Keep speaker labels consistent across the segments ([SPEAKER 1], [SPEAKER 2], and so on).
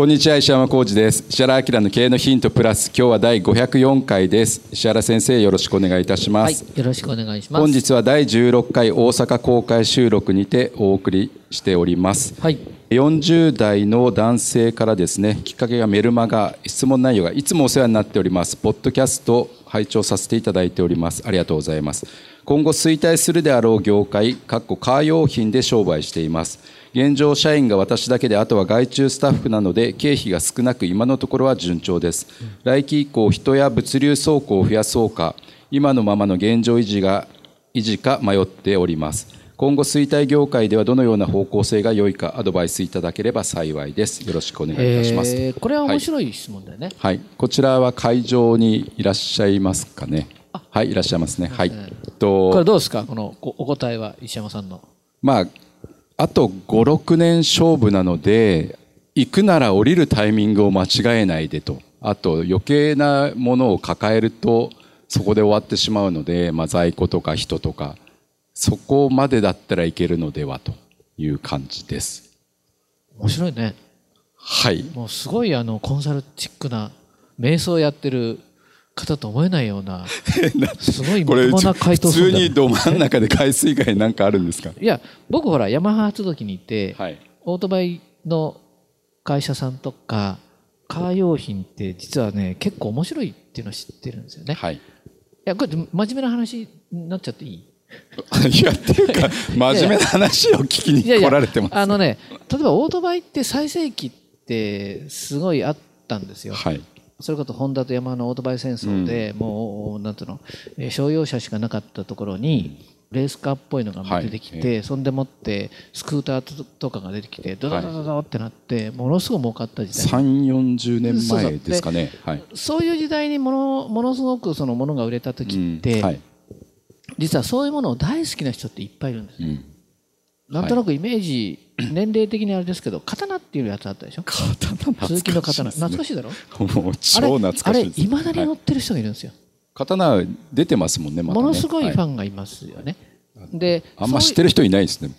[SPEAKER 1] こんにちは石山浩二です。石原明の経営のヒントプラス今日は第504回です。石原先生よろしくお願いいたします、
[SPEAKER 2] はい、よろしくお願いします。
[SPEAKER 1] 本日は第16回大阪公開収録にてお送りしております、
[SPEAKER 2] はい。
[SPEAKER 1] 40代の男性からですねきっかけがメルマガ質問内容がいつもお世話になっておりますポッドキャスト拝聴させていただいております。ありがとうございます。今後衰退するであろう業界かっこカー用品で商売しています。現状社員が私だけであとは外注スタッフなので経費が少なく今のところは順調です。来期以降人や物流倉庫を増やそうか今のままの現状維持が維持か迷っております今後衰退業界ではどのような方向性が良いかアドバイスいただければ幸いです。よろしくお願いいたします、
[SPEAKER 2] えーこれは面白い質問だよね、
[SPEAKER 1] はい、こちらは会場にいらっしゃいますかね。はい、いらっしゃいますね。はい。
[SPEAKER 2] これ
[SPEAKER 1] と、
[SPEAKER 2] どうですか？このおお答えは石山さんの。
[SPEAKER 1] まあ、あと5、6年勝負なので、行くなら降りるタイミングを間違えないでと。あと、余計なものを抱えると、そこで終わってしまうので、まあ、在庫とか人とか、そこまでだったらいけるのではという感じです。
[SPEAKER 2] 面白いね
[SPEAKER 1] はい。
[SPEAKER 2] もうすごいあのコンサルチックな瞑想やってる方と思えないような すごい
[SPEAKER 1] これ、
[SPEAKER 2] まともな回答
[SPEAKER 1] 普通にど真ん中で海水害なんかあるんですか？
[SPEAKER 2] いや僕ほらヤマハ発動機にいて、
[SPEAKER 1] はい。
[SPEAKER 2] オートバイの会社さんとかカー用品って実はね結構面白いっていうのを知ってるんですよね、い、
[SPEAKER 1] はい。
[SPEAKER 2] やこれ真面目な話になっちゃっていい？
[SPEAKER 1] いやっていうか 真面目な話を聞きに来られてます。
[SPEAKER 2] あのね例えばオートバイって最盛期ってすごいあったんですよ。
[SPEAKER 1] はい
[SPEAKER 2] それこそホンダとヤマハのオートバイ戦争で、もうなんていうの、えー商用車しかなかったところにレースカーっぽいのが出てきて、
[SPEAKER 1] はい
[SPEAKER 2] そんでもってスクーターととかが出てきてドドドドドってなってものすごい儲かった時代、
[SPEAKER 1] 三四十年前ですかね。はい。
[SPEAKER 2] そういう時代にものものすごくそのものが売れた時って、
[SPEAKER 1] うんはい。
[SPEAKER 2] 実はそういうものを大好きな人っていっぱいいるんですよ
[SPEAKER 1] うん。
[SPEAKER 2] なんとなくイメージ、年齢的にあれですけど刀っていうやつあったでしょ？
[SPEAKER 1] 刀懐
[SPEAKER 2] 鈴木の
[SPEAKER 1] かしい
[SPEAKER 2] 刀。懐かしいだろ？
[SPEAKER 1] もう超
[SPEAKER 2] あれ
[SPEAKER 1] 懐か
[SPEAKER 2] あれ
[SPEAKER 1] しいです。
[SPEAKER 2] いまだに乗
[SPEAKER 1] はい
[SPEAKER 2] ってる人がいるんですよ、
[SPEAKER 1] 刀出てますもんね。まだね。
[SPEAKER 2] ものすごいファ
[SPEAKER 1] ン。
[SPEAKER 2] ンがいますよね、で
[SPEAKER 1] あんま知ってる人いないですね。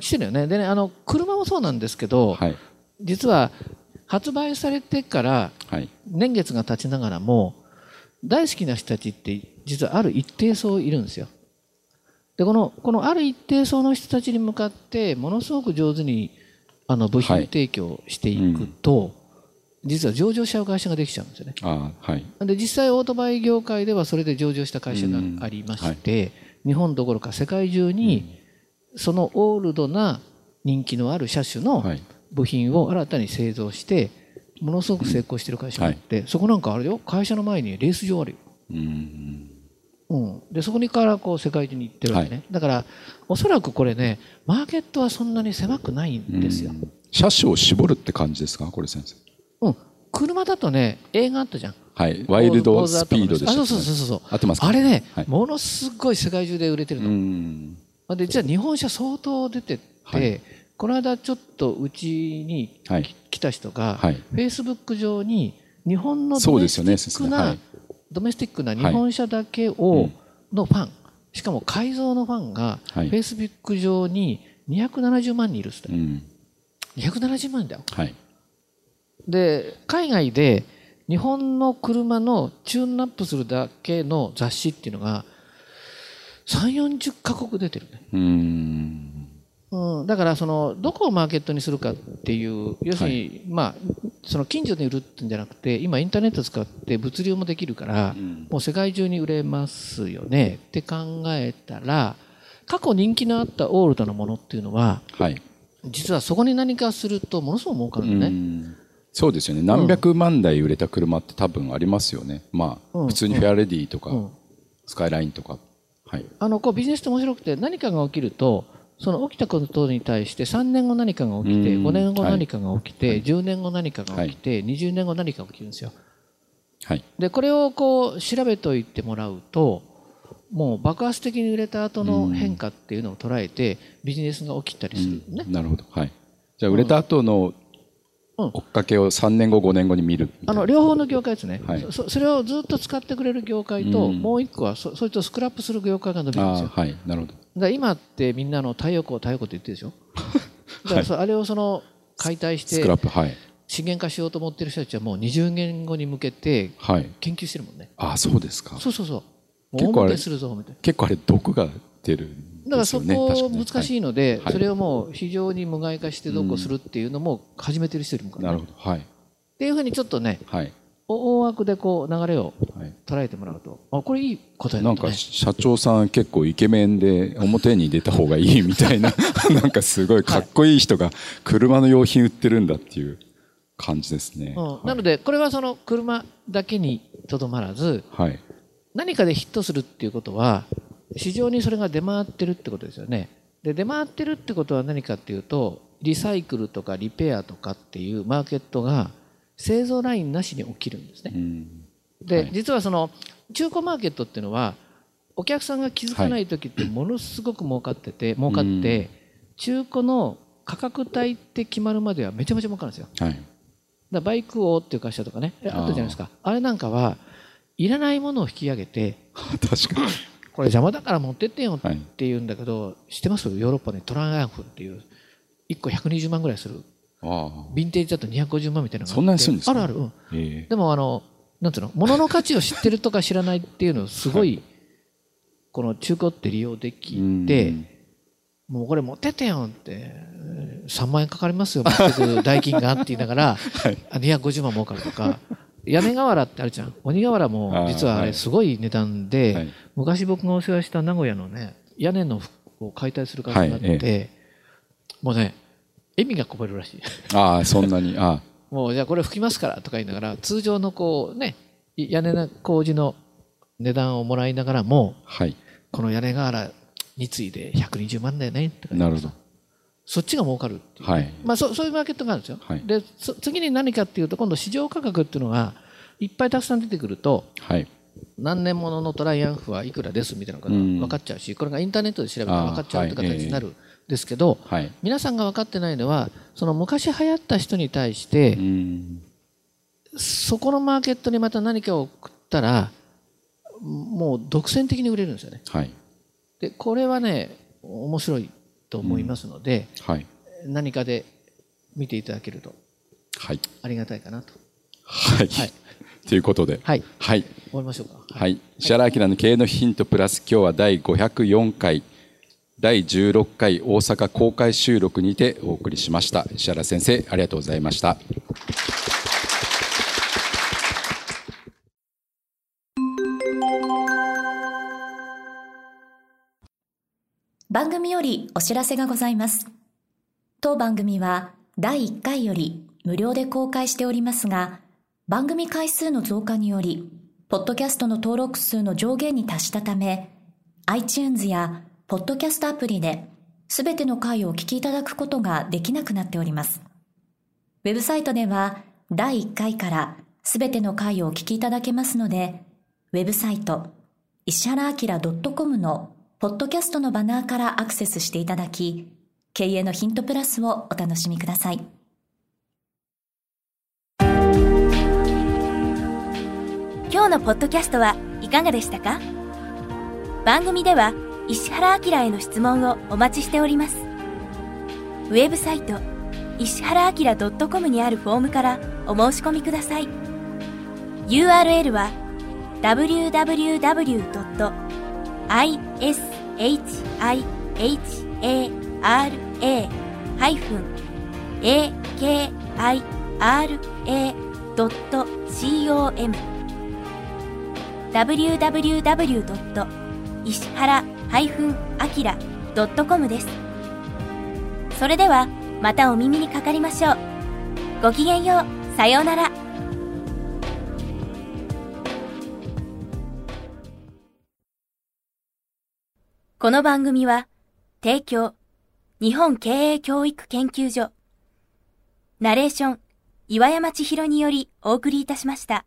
[SPEAKER 2] いしてるよね。でねあの車もそうなんですけど、
[SPEAKER 1] はい。
[SPEAKER 2] 実は発売されてから
[SPEAKER 1] はい。
[SPEAKER 2] 年月が経ちながらも大好きな人たちって実はある一定層いるんですよ。でこのこのある一定層の人たちに向かってものすごく上手にあの部品
[SPEAKER 1] はい
[SPEAKER 2] 提供していくと、実は上場しちゃう会社ができちゃうんですよね。
[SPEAKER 1] あはい。
[SPEAKER 2] で実際オートバイ業界ではそれで上場した会社がありまして、日本どころか世界中にそのオールドな人気のある車種の
[SPEAKER 1] はい。
[SPEAKER 2] 部品を新たに製造してものすごく成功してる会社があって、そこなんかあれよ会社の前にレース場あるよ、
[SPEAKER 1] うん。
[SPEAKER 2] うん、でそこにからこう世界中に行ってるわけね、だからおそらくこれねマーケットはそんなに狭くないんですよ、
[SPEAKER 1] 車種を絞るって感じですか？これ先生。
[SPEAKER 2] うん、車だとね映画あったじゃん。
[SPEAKER 1] はい。ワイルドスピードでし
[SPEAKER 2] そうそうそうそう
[SPEAKER 1] 合ってますか？
[SPEAKER 2] あれね、
[SPEAKER 1] はい。
[SPEAKER 2] ものすごい世界中で売れてる
[SPEAKER 1] う
[SPEAKER 2] の、
[SPEAKER 1] ん。
[SPEAKER 2] で実は日本車相当出てって、
[SPEAKER 1] はい
[SPEAKER 2] この間ちょっとうちに
[SPEAKER 1] はい。
[SPEAKER 2] 来た人が、
[SPEAKER 1] はい。
[SPEAKER 2] フェイスブック上に日本のドメスティックな、
[SPEAKER 1] はい。
[SPEAKER 2] ドメスティックな日本車だけを、のファンしかも改造のファンが、
[SPEAKER 1] はい。
[SPEAKER 2] フェイスブック上に270万人いるっつって、
[SPEAKER 1] うん。
[SPEAKER 2] 270万人だよ。
[SPEAKER 1] はい。
[SPEAKER 2] で海外で日本の車のチューンナップするだけの雑誌っていうのが3 4 0カ国出てるね
[SPEAKER 1] うん
[SPEAKER 2] うん、だからそのどこをマーケットにするかっていう要するに、まあその近所で売るってんじゃなくて今インターネット使って物流もできるから、
[SPEAKER 1] うん
[SPEAKER 2] もう世界中に売れますよねって考えたら過去人気のあったオールドのものっていうのは
[SPEAKER 1] はい。
[SPEAKER 2] 実はそこに何かするとものすごく儲かる
[SPEAKER 1] う
[SPEAKER 2] のね。
[SPEAKER 1] んそうですよね。何百万台売れた車って多分ありますよね。まあ、
[SPEAKER 2] うん
[SPEAKER 1] 普通にフェアレディとか、
[SPEAKER 2] うん
[SPEAKER 1] スカイラインとか。はい。
[SPEAKER 2] あのこうビジネスって面白くて何かが起きるとその起きたことに対して3年後何かが起きて
[SPEAKER 1] うん
[SPEAKER 2] 5年後何かが起きて10年後何かが起きて20年後何かが起きるんですよ。
[SPEAKER 1] はい。
[SPEAKER 2] でこれをこう調べておいてもらうともう爆発的に売れた後の変化っていうのを捉えてビジネスが起きたりするのね。
[SPEAKER 1] なるほど。はい。じゃあ、売れた後の
[SPEAKER 2] うん
[SPEAKER 1] 追っかけを3年後、5年後に見る。
[SPEAKER 2] あの両方の業界ですね、
[SPEAKER 1] はい
[SPEAKER 2] そそれをずっと使ってくれる業界と、
[SPEAKER 1] うん
[SPEAKER 2] もう一個はそそいつをスクラップする業界が伸びるんですよ。
[SPEAKER 1] はい。なるほど。
[SPEAKER 2] だ今ってみんなの太陽光太陽光って言ってるでしょ？だからそあれをその解体して
[SPEAKER 1] スクラップ、はい。
[SPEAKER 2] 資源化しようと思ってる人たちはもう20年後に向けて
[SPEAKER 1] はい。
[SPEAKER 2] 研究してるもんね
[SPEAKER 1] ああ、そうですか。
[SPEAKER 2] そうそうそう
[SPEAKER 1] 結構あれ
[SPEAKER 2] 大儲けするぞみたいな
[SPEAKER 1] 結構あれ、毒が出るん
[SPEAKER 2] だからそ
[SPEAKER 1] ですよね。
[SPEAKER 2] こ難しいので、
[SPEAKER 1] はい
[SPEAKER 2] それをもう非常に無害化してどうこうするっていうのも始めてる人いるもん
[SPEAKER 1] なるほど。はい。
[SPEAKER 2] っていうふうにちょっとね
[SPEAKER 1] はい。
[SPEAKER 2] 大枠でこう流れを
[SPEAKER 1] はい。
[SPEAKER 2] 捉えてもらうと。あこれいい答えだ
[SPEAKER 1] なんか社長さん結構イケメンで表に出た方がいい みたいな。なんかすごいかっこいい人が車の用品売ってるんだっていう感じですね。
[SPEAKER 2] うん、なのでこれはその車だけにとどまらず
[SPEAKER 1] はい。
[SPEAKER 2] 何かでヒットするっていうことは市場にそれが出回ってるってことですよね。で出回ってるってことは何かっていうとリサイクルとかリペアとかっていうマーケットが製造ラインなしに起きるんですね
[SPEAKER 1] うん。
[SPEAKER 2] で、
[SPEAKER 1] はい
[SPEAKER 2] 実はその中古マーケットっていうのはお客さんが気づかない時ってものすごく儲かってて儲かって中古の価格帯って決まるまではめちゃめちゃ儲かるんですよ
[SPEAKER 1] はい。
[SPEAKER 2] だバイク王っていう会社とかねえあったじゃないですかあれなんかはいらないものを引き上げて
[SPEAKER 1] 確かに。
[SPEAKER 2] これ邪魔だから持ってってよっ
[SPEAKER 1] はい。
[SPEAKER 2] て言うんだけど、知ってます？ヨーロッパにトライアンフっていう1個120万ぐらいする。ヴィンテージだと250万みたいなのがあ
[SPEAKER 1] そんなんですか？
[SPEAKER 2] あるある、うん、
[SPEAKER 1] ええ。
[SPEAKER 2] でもあのなんていうの？物の価値を知ってるとか知らないっていうのをすごい、この中古って利用できて、もうこれ持ってってよってえー3万円かかりますよ持ってく代金がって言いながら、あ250万儲かるとか屋根瓦ってあるじゃん。鬼瓦も実はあれすごい値段で、
[SPEAKER 1] はい。
[SPEAKER 2] 昔僕がお世話した名古屋のね屋根の服を解体する会社があって、もうね笑みがこぼれるらしい
[SPEAKER 1] ああ、そんなに。あ
[SPEAKER 2] もうじゃあこれ拭きますからとか言いながら通常のこうね屋根の工事の値段をもらいながらも。
[SPEAKER 1] はい。
[SPEAKER 2] この屋根瓦についで120万だよねとか
[SPEAKER 1] なるほど。
[SPEAKER 2] そっちが儲かるっていう、
[SPEAKER 1] はい。
[SPEAKER 2] まあ、そそういうマーケットがあるんですよ、
[SPEAKER 1] はい
[SPEAKER 2] でそ次に何かっていうと今度市場価格っていうのがいっぱいたくさん出てくると
[SPEAKER 1] はい。
[SPEAKER 2] 何年もののトライアンフはいくらですみたいなのが分かっちゃうし、これがインターネットで調べたら分かっちゃうって形になるですけど、
[SPEAKER 1] はい。
[SPEAKER 2] 皆さんが分かってないのはその昔流行った人に対して、
[SPEAKER 1] うん。
[SPEAKER 2] そこのマーケットにまた何かを送ったらもう独占的に売れるんですよね。
[SPEAKER 1] はい。
[SPEAKER 2] でこれはね面白いと思いますので、
[SPEAKER 1] はい。
[SPEAKER 2] 何かで見ていただけると
[SPEAKER 1] はい。
[SPEAKER 2] ありがたいかなと
[SPEAKER 1] はい。
[SPEAKER 2] はい
[SPEAKER 1] ということで。
[SPEAKER 2] はい
[SPEAKER 1] はい。
[SPEAKER 2] 終わりましょうか。
[SPEAKER 1] はい。石原明の経営のヒントプラス、今日は第504回、第16回大阪公開収録にてお送りしました。石原先生、ありがとうございました。
[SPEAKER 3] 番組よりお知らせがございます。当番組は第1回より無料で公開しておりますが、番組回数の増加により、ポッドキャストの登録数の上限に達したため、iTunes やポッドキャストアプリで、すべての回をお聞きいただくことができなくなっております。ウェブサイトでは、第1回からすべての回をお聞きいただけますので、ウェブサイト、石原明 .com のポッドキャストのバナーからアクセスしていただき、経営のヒントプラスをお楽しみください。今日のポッドキャストはいかがでしたか？番組では石原明への質問をお待ちしております。ウェブサイト石原明 .com にあるフォームからお申し込みください。URL は www. ishihara www.ishihara-akira.com www. 石原 -akira.com です。それではまたお耳にかかりましょう。ごきげんよう。さようなら。この番組は、提供、日本経営教育研究所、ナレーション、岩山千尋によりお送りいたしました。